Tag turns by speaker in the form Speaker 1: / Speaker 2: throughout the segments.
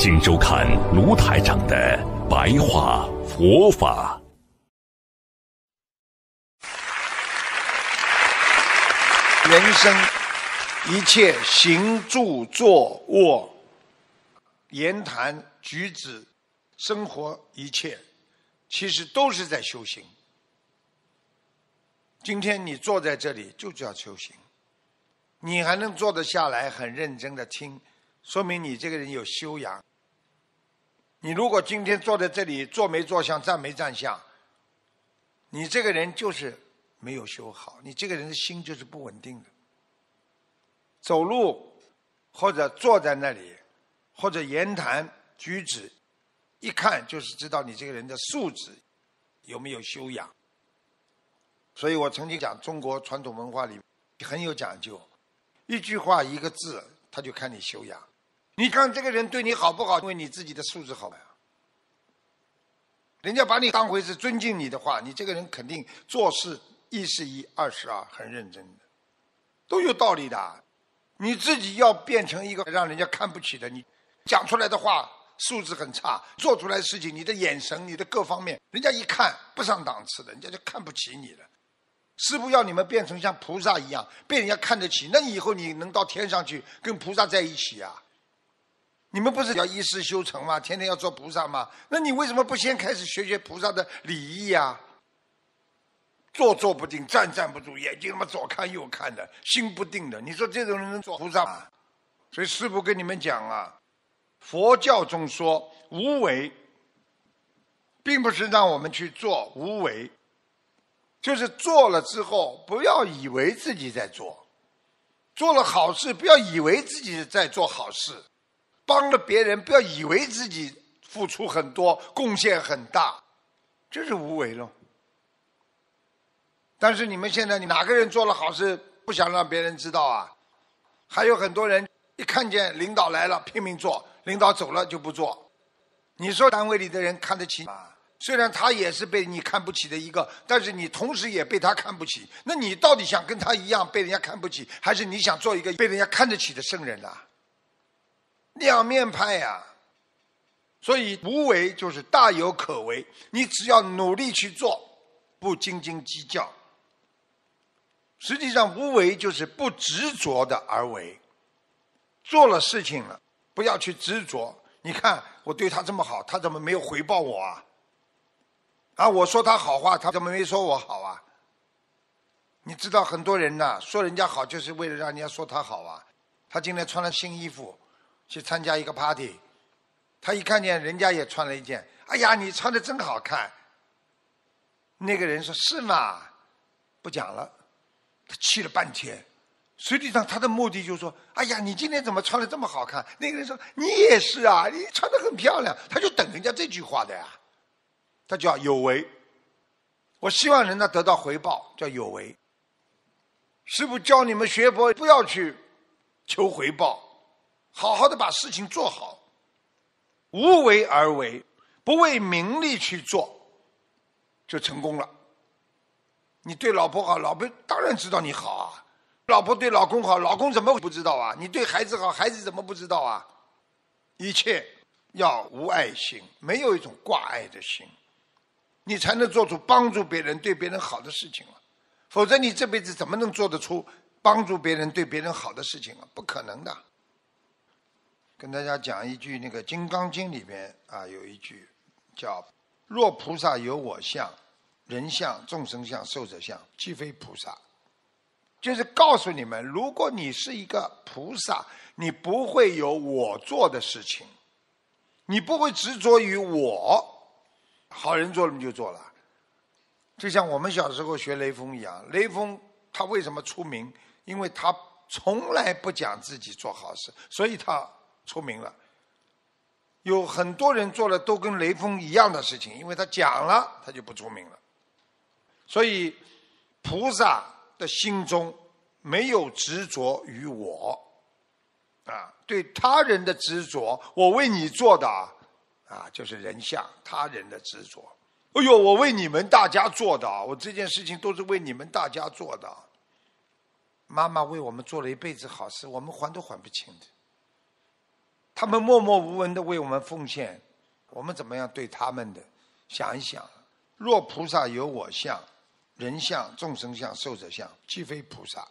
Speaker 1: 请收看卢台长的白话佛法。
Speaker 2: 人生一切行住坐卧、言谈举止、生活一切，其实都是在修行。今天你坐在这里就叫修行，你还能坐得下来，很认真的听，说明你这个人有修养。你如果今天坐在这里坐没坐相站没站相，你这个人就是没有修好，你这个人的心就是不稳定的。走路或者坐在那里，或者言谈举止，一看就是知道你这个人的素质有没有修养。所以我曾经讲中国传统文化里很有讲究，一句话一个字，他就看你修养。你看这个人对你好不好？因为你自己的素质好呀。人家把你当回事，尊敬你的话，你这个人肯定做事一是一，二是二，很认真的，都有道理的。你自己要变成一个让人家看不起的，你讲出来的话素质很差，做出来的事情，你的眼神，你的各方面，人家一看不上档次的，人家就看不起你了。师傅要你们变成像菩萨一样，被人家看得起，那你以后你能到天上去跟菩萨在一起啊？你们不是要一世修成吗？天天要做菩萨吗？那你为什么不先开始学学菩萨的礼仪呀？坐坐不定，站站不住，眼睛他妈左看右看的，心不定的。你说这种人能做菩萨吗？所以师父跟你们讲啊，佛教中说无为，并不是让我们去做无为，就是做了之后不要以为自己在做，做了好事不要以为自己在做好事。帮了别人，不要以为自己付出很多，贡献很大，这是无为喽。但是你们现在，哪个人做了好事不想让别人知道啊？还有很多人一看见领导来了拼命做，领导走了就不做。你说单位里的人看得起吗？虽然他也是被你看不起的一个，但是你同时也被他看不起。那你到底想跟他一样被人家看不起，还是你想做一个被人家看得起的圣人呢？两面派呀，所以无为就是大有可为。你只要努力去做，不斤斤计较。实际上，无为就是不执着的而为。做了事情了，不要去执着。你看我对他这么好，他怎么没有回报我啊？啊，我说他好话，他怎么没说我好啊？你知道很多人呐，说人家好就是为了让人家说他好啊。他今天穿了新衣服。去参加一个 party，他一看见人家也穿了一件，哎呀，你穿的真好看。那个人说：“是吗？”不讲了，他气了半天。实际上他的目的就是说：“哎呀，你今天怎么穿的这么好看？”那个人说：“你也是啊，你穿的很漂亮。”他就等人家这句话的呀。他叫有为。我希望人家得到回报，叫有为。师傅教你们学佛，不要去求回报。好好的把事情做好，无为而为，不为名利去做，就成功了。你对老婆好，老婆当然知道你好啊；老婆对老公好，老公怎么不知道啊？你对孩子好，孩子怎么不知道啊？一切要无爱心，没有一种挂碍的心，你才能做出帮助别人、对别人好的事情了。否则，你这辈子怎么能做得出帮助别人、对别人好的事情啊？不可能的。跟大家讲一句，那个《金刚经》里面啊，有一句叫“若菩萨有我相、人相、众生相、寿者相，即非菩萨”，就是告诉你们，如果你是一个菩萨，你不会有我做的事情，你不会执着于我，好人做了你就做了。就像我们小时候学雷锋一样，雷锋他为什么出名？因为他从来不讲自己做好事，所以他。出名了，有很多人做了都跟雷锋一样的事情，因为他讲了，他就不出名了。所以，菩萨的心中没有执着于我，啊，对他人的执着，我为你做的，啊，就是人相他人的执着。哎呦，我为你们大家做的，我这件事情都是为你们大家做的。妈妈为我们做了一辈子好事，我们还都还不清的。他们默默无闻的为我们奉献，我们怎么样对他们的？想一想，若菩萨有我相。人相、众生相、寿者相，即非菩萨。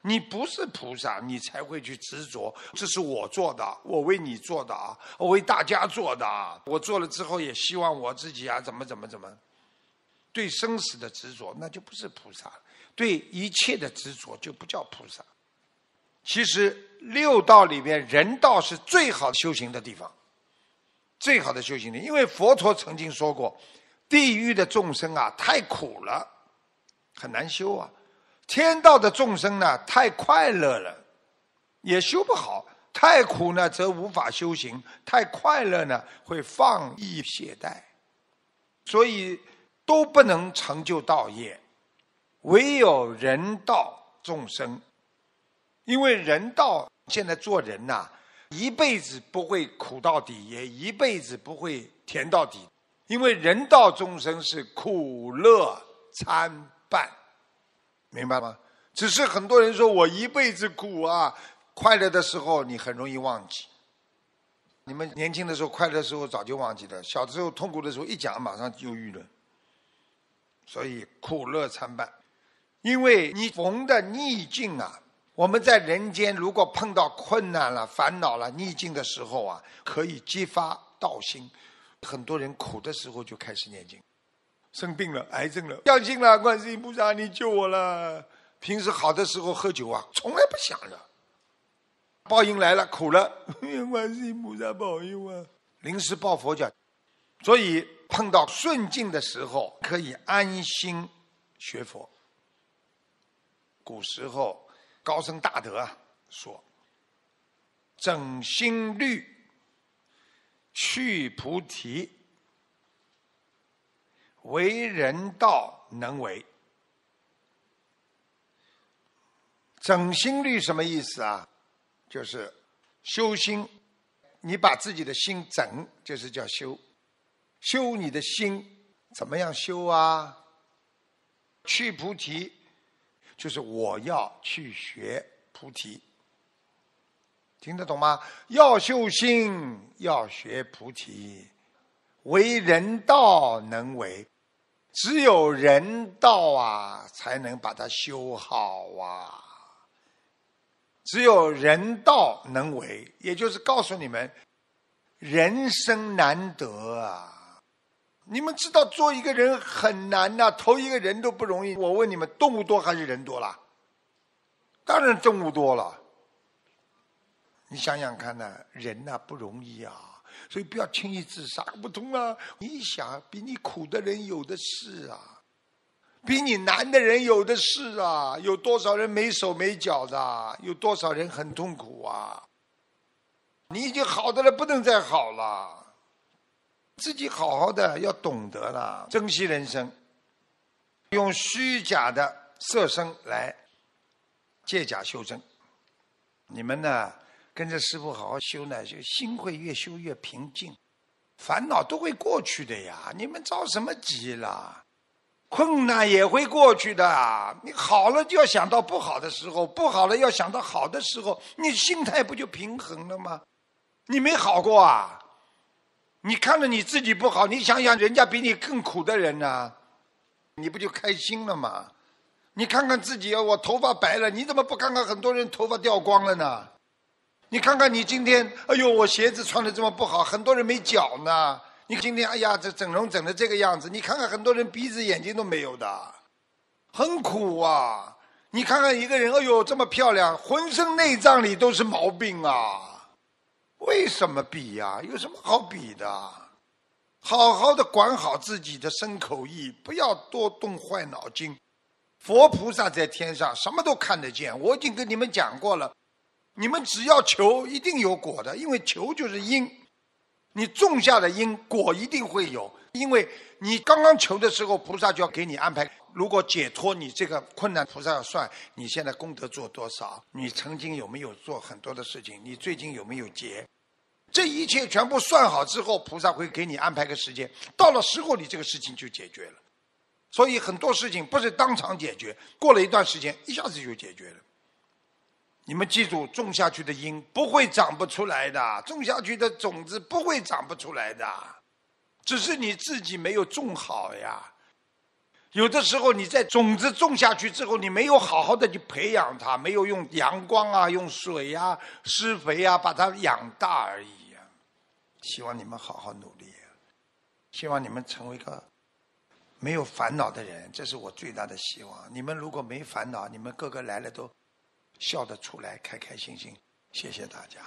Speaker 2: 你不是菩萨，你才会去执着。这是我做的，我为你做的啊，我为大家做的啊。我做了之后，也希望我自己啊，怎么怎么怎么。对生死的执着，那就不是菩萨；对一切的执着，就不叫菩萨。其实六道里面，人道是最好修行的地方，最好的修行地。因为佛陀曾经说过，地狱的众生啊，太苦了。很难修啊！天道的众生呢，太快乐了，也修不好；太苦呢，则无法修行；太快乐呢，会放逸懈怠，所以都不能成就道业。唯有人道众生，因为人道现在做人呐，一辈子不会苦到底，也一辈子不会甜到底，因为人道众生是苦乐参。半，明白吗？只是很多人说我一辈子苦啊，快乐的时候你很容易忘记。你们年轻的时候快乐的时候早就忘记了，小时候痛苦的时候一讲马上忧郁了。所以苦乐参半，因为你逢的逆境啊，我们在人间如果碰到困难了、烦恼了、逆境的时候啊，可以激发道心。很多人苦的时候就开始念经。生病了，癌症了，相信了，观世音菩萨，你救我了。平时好的时候喝酒啊，从来不想着。报应来了，苦了，观世音菩萨保佑啊！临时抱佛脚，所以碰到顺境的时候，可以安心学佛。古时候高僧大德说：“整心律，去菩提。”为人道能为，整心律什么意思啊？就是修心，你把自己的心整，就是叫修。修你的心，怎么样修啊？去菩提，就是我要去学菩提，听得懂吗？要修心，要学菩提，为人道能为。只有人道啊，才能把它修好啊。只有人道能为，也就是告诉你们，人生难得啊。你们知道做一个人很难呐，投一个人都不容易。我问你们，动物多还是人多了？当然动物多了。你想想看呐，人呐不容易啊。所以不要轻易自杀，不通啊！你想，比你苦的人有的是啊，比你难的人有的是啊。有多少人没手没脚的？有多少人很痛苦啊？你已经好的了，不能再好了。自己好好的，要懂得了，珍惜人生。用虚假的色身来借假修真，你们呢？跟着师傅好好修呢，就心会越修越平静，烦恼都会过去的呀。你们着什么急了？困难也会过去的。你好了就要想到不好的时候，不好了要想到好的时候，你心态不就平衡了吗？你没好过啊？你看着你自己不好，你想想人家比你更苦的人呢，你不就开心了吗？你看看自己，我头发白了，你怎么不看看很多人头发掉光了呢？你看看你今天，哎呦，我鞋子穿的这么不好，很多人没脚呢。你今天，哎呀，这整容整的这个样子，你看看很多人鼻子眼睛都没有的，很苦啊。你看看一个人，哎呦，这么漂亮，浑身内脏里都是毛病啊。为什么比呀？有什么好比的？好好的管好自己的身口意，不要多动坏脑筋。佛菩萨在天上，什么都看得见。我已经跟你们讲过了。你们只要求，一定有果的，因为求就是因，你种下的因果一定会有，因为你刚刚求的时候，菩萨就要给你安排。如果解脱你这个困难，菩萨要算你现在功德做多少，你曾经有没有做很多的事情，你最近有没有结，这一切全部算好之后，菩萨会给你安排个时间，到了时候你这个事情就解决了。所以很多事情不是当场解决，过了一段时间，一下子就解决了。你们记住，种下去的因不会长不出来的，种下去的种子不会长不出来的，只是你自己没有种好呀。有的时候你在种子种下去之后，你没有好好的去培养它，没有用阳光啊、用水呀、施肥啊把它养大而已。希望你们好好努力，希望你们成为一个没有烦恼的人，这是我最大的希望。你们如果没烦恼，你们个个来了都笑得出来，开开心心。谢谢大家。